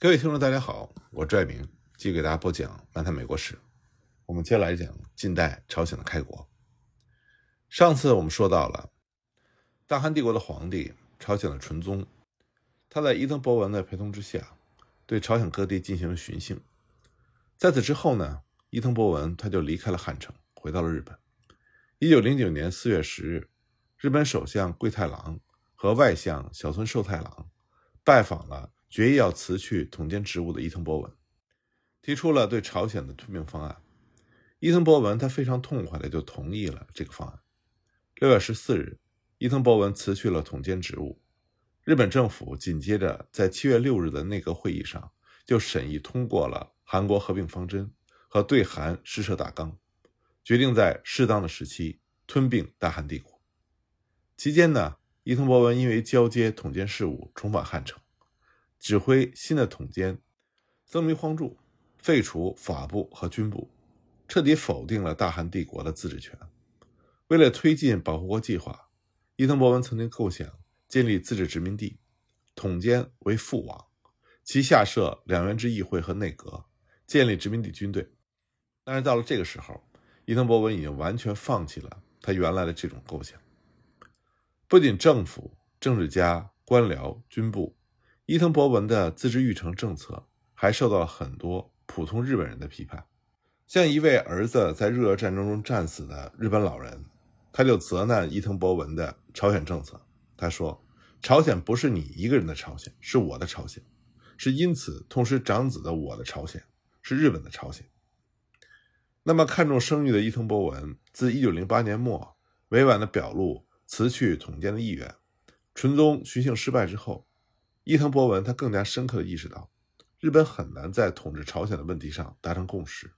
各位听众，大家好，我拽明继续给大家播讲《漫谈美国史》。我们接下来讲近代朝鲜的开国。上次我们说到了大韩帝国的皇帝朝鲜的纯宗，他在伊藤博文的陪同之下，对朝鲜各地进行了巡幸。在此之后呢，伊藤博文他就离开了汉城，回到了日本。一九零九年四月十日，日本首相桂太郎和外相小村寿太郎拜访了。决意要辞去统监职务的伊藤博文，提出了对朝鲜的吞并方案。伊藤博文他非常痛快的就同意了这个方案。六月十四日，伊藤博文辞去了统监职务。日本政府紧接着在七月六日的内阁会议上就审议通过了韩国合并方针和对韩施设大纲，决定在适当的时期吞并大韩帝国。期间呢，伊藤博文因为交接统监事务重返汉城。指挥新的统监曾明荒柱废除法部和军部，彻底否定了大韩帝国的自治权。为了推进保护国计划，伊藤博文曾经构想建立自治殖民地，统监为父王，其下设两元制议会和内阁，建立殖民地军队。但是到了这个时候，伊藤博文已经完全放弃了他原来的这种构想。不仅政府、政治家、官僚、军部。伊藤博文的自治育成政策还受到了很多普通日本人的批判，像一位儿子在日俄战争中战死的日本老人，他就责难伊藤博文的朝鲜政策。他说：“朝鲜不是你一个人的朝鲜，是我的朝鲜，是因此痛失长子的我的朝鲜，是日本的朝鲜。”那么看重声誉的伊藤博文，自1908年末委婉地表露辞去统监的意愿，纯宗巡幸失败之后。伊藤博文他更加深刻地意识到，日本很难在统治朝鲜的问题上达成共识，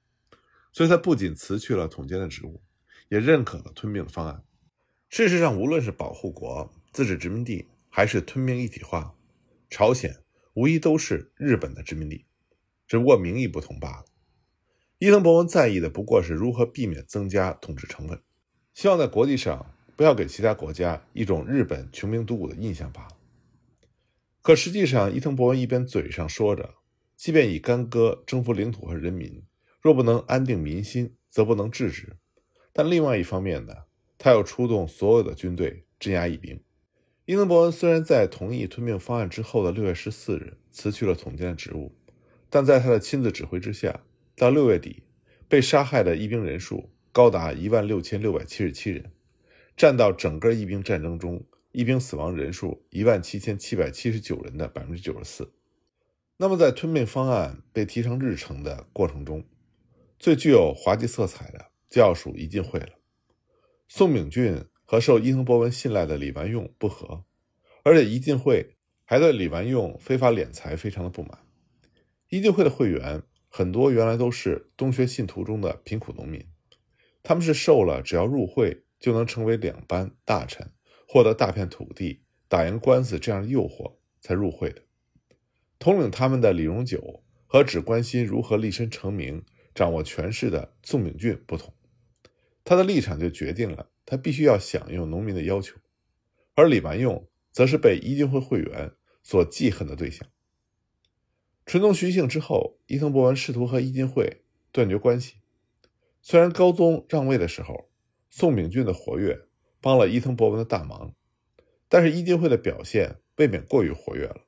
所以他不仅辞去了统监的职务，也认可了吞并的方案。事实上，无论是保护国、自治殖民地，还是吞并一体化，朝鲜无疑都是日本的殖民地，只不过名义不同罢了。伊藤博文在意的不过是如何避免增加统治成本，希望在国际上不要给其他国家一种日本穷兵黩武的印象罢了。可实际上，伊藤博文一边嘴上说着，即便以干戈征服领土和人民，若不能安定民心，则不能制止。但另外一方面呢，他又出动所有的军队镇压义兵。伊藤博文虽然在同意吞并方案之后的六月十四日辞去了统监的职务，但在他的亲自指挥之下，到六月底，被杀害的义兵人数高达一万六千六百七十七人，占到整个义兵战争中。一兵死亡人数一万七千七百七十九人的百分之九十四。那么，在吞并方案被提上日程的过程中，最具有滑稽色彩的就要数伊金会了。宋秉俊和受伊藤博文信赖的李完用不和，而且伊金会还对李完用非法敛财非常的不满。伊金会的会员很多原来都是东学信徒中的贫苦农民，他们是受了只要入会就能成为两班大臣。获得大片土地、打赢官司这样的诱惑才入会的。统领他们的李荣九和只关心如何立身成名、掌握权势的宋秉俊不同，他的立场就决定了他必须要响应农民的要求。而李完用则是被伊金会会员所记恨的对象。纯宗巡幸之后，伊藤博文试图和伊金会断绝关系。虽然高宗让位的时候，宋秉俊的活跃。帮了伊藤博文的大忙，但是伊金会的表现未免过于活跃了。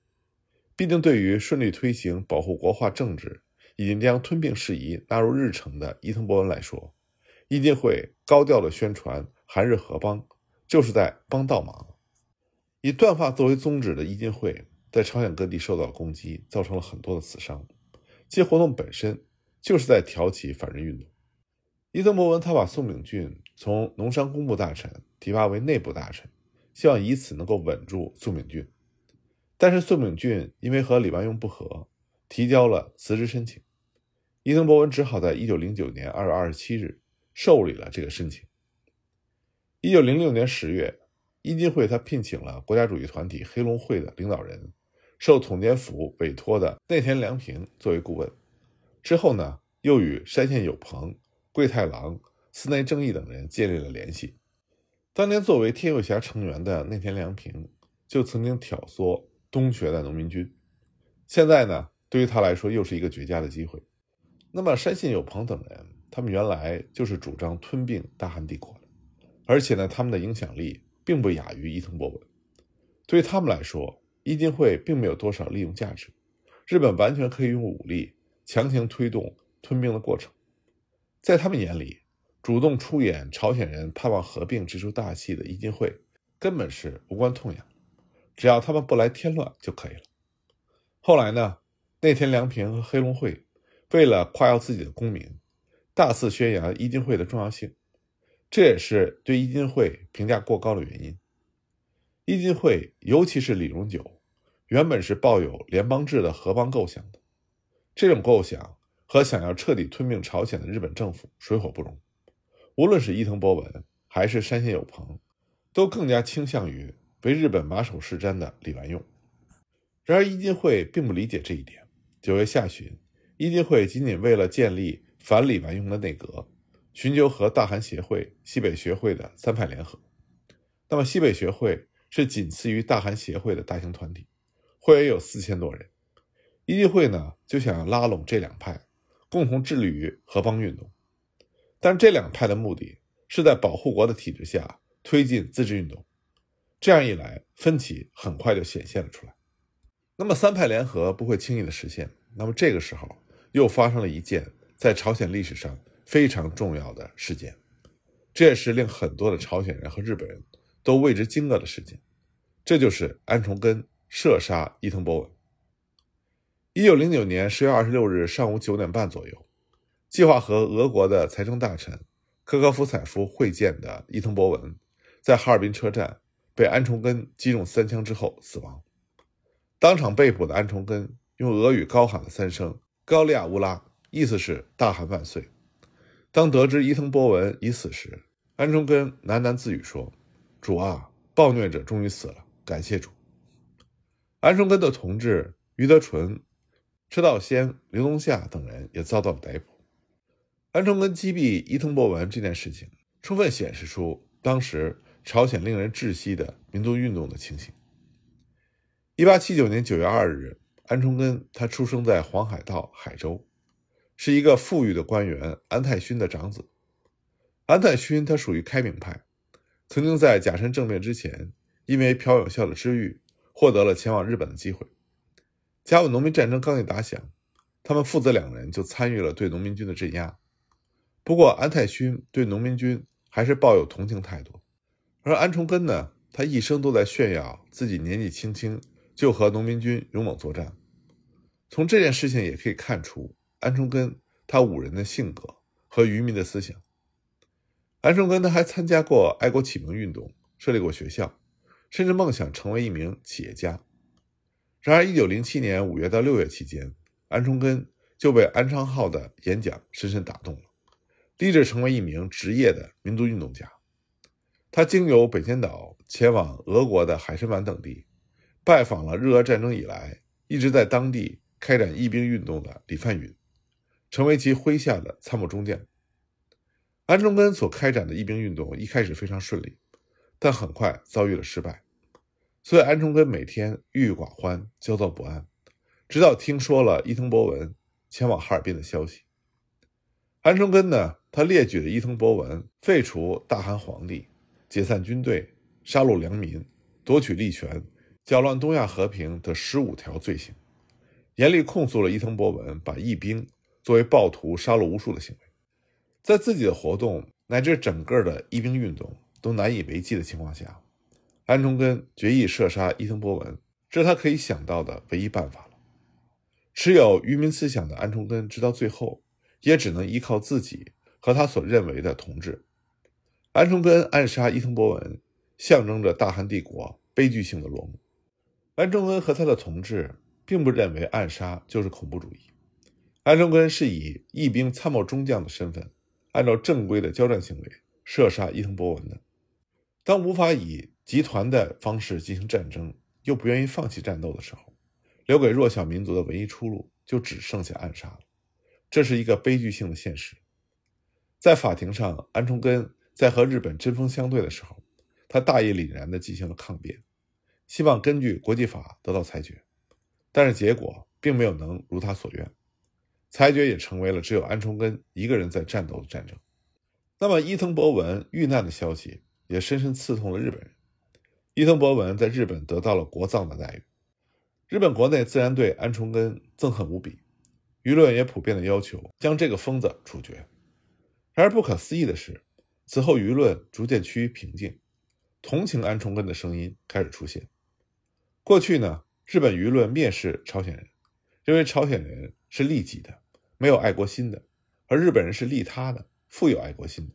毕竟，对于顺利推行保护国化政治已经将吞并事宜纳入日程的伊藤博文来说，伊金会高调的宣传韩日合邦，就是在帮倒忙。以断发作为宗旨的伊金会在朝鲜各地受到了攻击，造成了很多的死伤。其活动本身就是在挑起反日运动。伊藤博文他把宋秉俊从农商工部大臣。提拔为内部大臣，希望以此能够稳住宋秉俊。但是宋秉俊因为和李万用不和，提交了辞职申请。伊藤博文只好在一九零九年二月二十七日受理了这个申请。一九零六年十月，伊金会他聘请了国家主义团体黑龙会的领导人，受统监府委托的内田良平作为顾问。之后呢，又与山县有朋、桂太郎、寺内正义等人建立了联系。当年作为天佑侠成员的内田良平，就曾经挑唆东学的农民军。现在呢，对于他来说又是一个绝佳的机会。那么山信有朋等人，他们原来就是主张吞并大汉帝国的，而且呢，他们的影响力并不亚于伊藤博文。对于他们来说，伊金会并没有多少利用价值，日本完全可以用武力强行推动吞并的过程。在他们眼里，主动出演朝鲜人盼望合并这出大戏的伊金会根本是无关痛痒，只要他们不来添乱就可以了。后来呢，内田良平和黑龙会为了夸耀自己的功名，大肆宣扬伊金会的重要性，这也是对伊金会评价过高的原因。伊金会，尤其是李荣九，原本是抱有联邦制的合邦构想的。这种构想和想要彻底吞并朝鲜的日本政府水火不容。无论是伊藤博文还是山县有朋，都更加倾向于为日本马首是瞻的李完用。然而，伊金会并不理解这一点。九月下旬，伊金会仅仅为了建立反李完用的内阁，寻求和大韩协会、西北学会的三派联合。那么，西北学会。是仅次于大韩协会的大型团体，会员有四千多人。一金会呢就想拉拢这两派，共同致力于合邦运动。但这两派的目的是在保护国的体制下推进自治运动，这样一来，分歧很快就显现了出来。那么三派联合不会轻易的实现。那么这个时候又发生了一件在朝鲜历史上非常重要的事件，这也是令很多的朝鲜人和日本人。都为之惊愕的事件，这就是安重根射杀伊藤博文。一九零九年十月二十六日上午九点半左右，计划和俄国的财政大臣科科夫采夫会见的伊藤博文，在哈尔滨车站被安重根击中三枪之后死亡。当场被捕的安重根用俄语高喊了三声“高利亚乌拉”，意思是“大韩万岁”。当得知伊藤博文已死时，安重根喃喃自语说。主啊，暴虐者终于死了，感谢主。安重根的同志于德纯、车道先、刘东夏等人也遭到了逮捕。安重根击毙伊藤博文这件事情，充分显示出当时朝鲜令人窒息的民族运动的情形。一八七九年九月二日，安重根他出生在黄海道海州，是一个富裕的官员安泰勋的长子。安泰勋他属于开明派。曾经在甲申政变之前，因为朴有孝的知遇，获得了前往日本的机会。甲午农民战争刚一打响，他们父子两人就参与了对农民军的镇压。不过，安泰勋对农民军还是抱有同情态度，而安重根呢，他一生都在炫耀自己年纪轻轻就和农民军勇猛作战。从这件事情也可以看出，安重根他五人的性格和渔民的思想。安重根他还参加过爱国启蒙运动，设立过学校，甚至梦想成为一名企业家。然而，1907年5月到6月期间，安重根就被安昌浩的演讲深深打动了，立志成为一名职业的民族运动家。他经由北千岛前往俄国的海参崴等地，拜访了日俄战争以来一直在当地开展义兵运动的李范允，成为其麾下的参谋中将。安重根所开展的义兵运动一开始非常顺利，但很快遭遇了失败，所以安重根每天郁郁寡欢、焦躁不安，直到听说了伊藤博文前往哈尔滨的消息。安重根呢，他列举了伊藤博文废除大韩皇帝、解散军队、杀戮良民、夺取利权、搅乱东亚和平的十五条罪行，严厉控诉了伊藤博文把义兵作为暴徒杀戮无数的行为。在自己的活动乃至整个的义兵运动都难以为继的情况下，安重根决意射杀伊藤博文，这是他可以想到的唯一办法了。持有愚民思想的安重根，直到最后也只能依靠自己和他所认为的同志。安重根暗杀伊藤博文，象征着大韩帝国悲剧性的落幕。安重根和他的同志并不认为暗杀就是恐怖主义，安重根是以义兵参谋中将的身份。按照正规的交战行为射杀伊藤博文的，当无法以集团的方式进行战争，又不愿意放弃战斗的时候，留给弱小民族的唯一出路就只剩下暗杀了。这是一个悲剧性的现实。在法庭上，安重根在和日本针锋相对的时候，他大义凛然地进行了抗辩，希望根据国际法得到裁决，但是结果并没有能如他所愿，裁决也成为了只有安重根一个人在战斗的战争。那么伊藤博文遇难的消息也深深刺痛了日本人。伊藤博文在日本得到了国葬的待遇，日本国内自然对安重根憎恨无比，舆论也普遍的要求将这个疯子处决。然而不可思议的是，此后舆论逐渐趋于平静，同情安重根的声音开始出现。过去呢，日本舆论蔑视朝鲜人，认为朝鲜人是利己的，没有爱国心的，而日本人是利他的，富有爱国心的，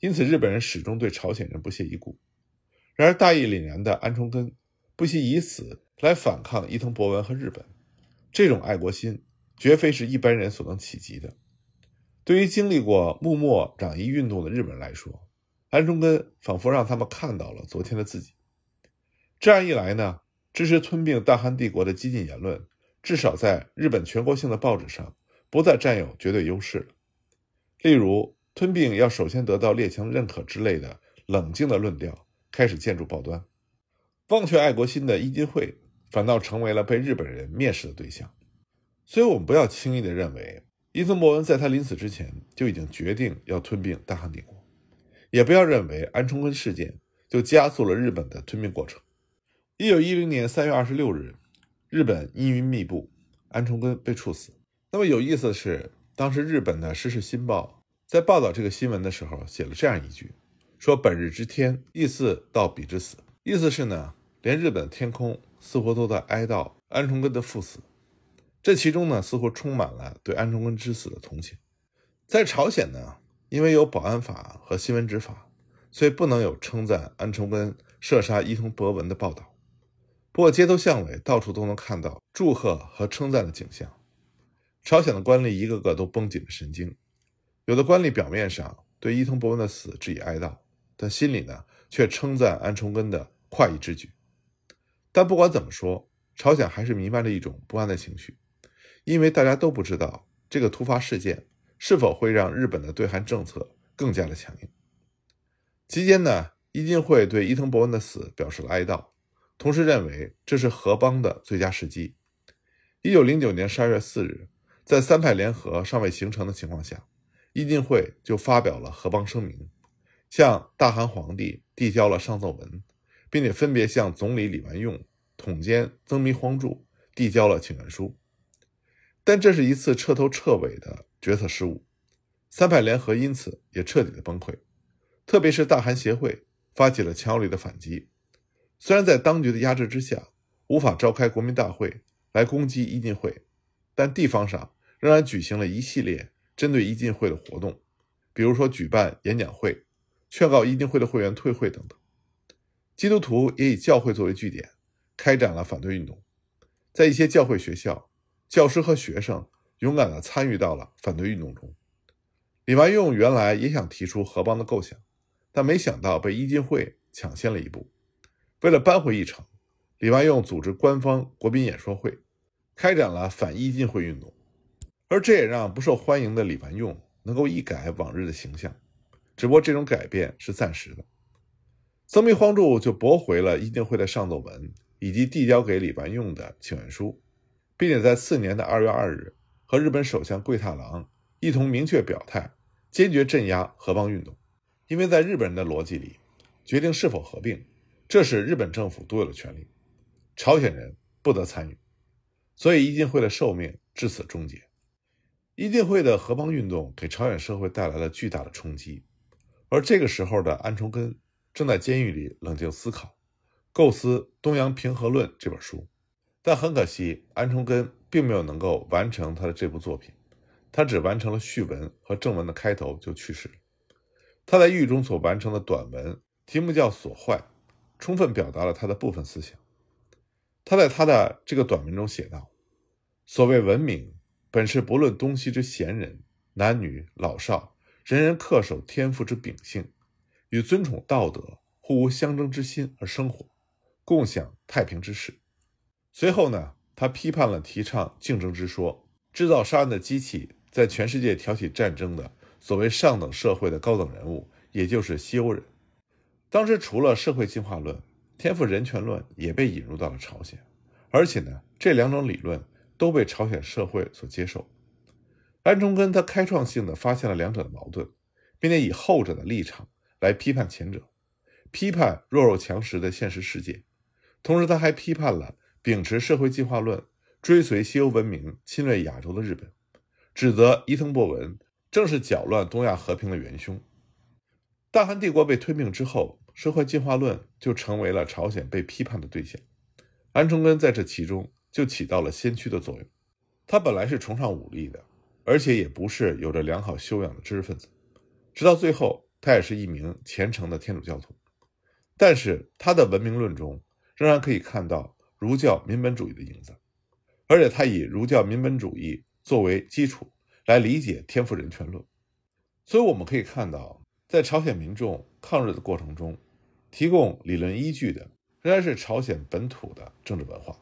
因此日本人始终对朝鲜人不屑一顾。然而大义凛然的安重根不惜以死来反抗伊藤博文和日本，这种爱国心绝非是一般人所能企及的。对于经历过幕末攘夷运动的日本人来说，安重根仿佛让他们看到了昨天的自己。这样一来呢？支持吞并大韩帝国的激进言论，至少在日本全国性的报纸上不再占有绝对优势了。例如，吞并要首先得到列强认可之类的冷静的论调开始建筑报端。忘却爱国心的伊金会反倒成为了被日本人蔑视的对象。所以，我们不要轻易的认为伊藤博文在他临死之前就已经决定要吞并大汉帝国，也不要认为安重根事件就加速了日本的吞并过程。一九一零年三月二十六日，日本阴云密布，安重根被处死。那么有意思的是，当时日本的《时事新报》在报道这个新闻的时候，写了这样一句：“说本日之天，亦似到彼之死。”意思是呢，连日本天空似乎都在哀悼安重根的赴死。这其中呢，似乎充满了对安重根之死的同情。在朝鲜呢，因为有保安法和新闻执法，所以不能有称赞安重根射杀伊藤博文的报道。不过，街头巷尾到处都能看到祝贺和称赞的景象。朝鲜的官吏一个个都绷紧了神经，有的官吏表面上对伊藤博文的死致以哀悼，但心里呢却称赞安重根的快意之举。但不管怎么说，朝鲜还是弥漫着一种不安的情绪，因为大家都不知道这个突发事件是否会让日本的对韩政策更加的强硬。期间呢，伊金会对伊藤博文的死表示了哀悼。同时认为这是合邦的最佳时机。一九零九年十二月四日，在三派联合尚未形成的情况下，伊金会就发表了合邦声明，向大韩皇帝递交了上奏文，并且分别向总理李完用、统监曾弥荒助递交了请愿书。但这是一次彻头彻尾的决策失误，三派联合因此也彻底的崩溃，特别是大韩协会发起了强有力的反击。虽然在当局的压制之下，无法召开国民大会来攻击伊进会，但地方上仍然举行了一系列针对伊进会的活动，比如说举办演讲会、劝告伊进会的会员退会等等。基督徒也以教会作为据点，开展了反对运动。在一些教会学校，教师和学生勇敢地参与到了反对运动中。李万用原来也想提出合邦的构想，但没想到被伊金会抢先了一步。为了扳回一城，李万用组织官方国宾演说会，开展了反伊金会运动，而这也让不受欢迎的李万用能够一改往日的形象。只不过这种改变是暂时的。曾弥荒柱就驳回了伊金会的上奏文以及递交给李万用的请愿书，并且在次年的二月二日和日本首相桂太郎一同明确表态，坚决镇压合邦运动。因为在日本人的逻辑里，决定是否合并。这是日本政府独有的权利，朝鲜人不得参与，所以伊金会的寿命至此终结。伊金会的合邦运动给朝鲜社会带来了巨大的冲击，而这个时候的安重根正在监狱里冷静思考，构思《东洋平和论》这本书。但很可惜，安重根并没有能够完成他的这部作品，他只完成了序文和正文的开头就去世了。他在狱中所完成的短文题目叫《所坏》。充分表达了他的部分思想。他在他的这个短文中写道：“所谓文明，本是不论东西之贤人，男女老少，人人恪守天赋之秉性，与尊崇道德，互无相争之心而生活，共享太平之事。”随后呢，他批判了提倡竞争之说、制造杀人的机器，在全世界挑起战争的所谓上等社会的高等人物，也就是西欧人。当时，除了社会进化论，天赋人权论也被引入到了朝鲜，而且呢，这两种理论都被朝鲜社会所接受。安重根他开创性的发现了两者的矛盾，并且以后者的立场来批判前者，批判弱肉强食的现实世界。同时，他还批判了秉持社会进化论、追随西欧文明侵略亚洲的日本，指责伊藤博文正是搅乱东亚和平的元凶。大韩帝国被吞并之后，社会进化论就成为了朝鲜被批判的对象。安重根在这其中就起到了先驱的作用。他本来是崇尚武力的。而且也不是有着良好修养的知识分子，直到最后，他也是一名虔诚的天主教徒。但是他的文明论中仍然可以看到儒教民本主义的影子，而且他以儒教民本主义作为基础来理解天赋人权论。所以我们可以看到，在朝鲜民众抗日的过程中，提供理论依据的仍然是朝鲜本土的政治文化。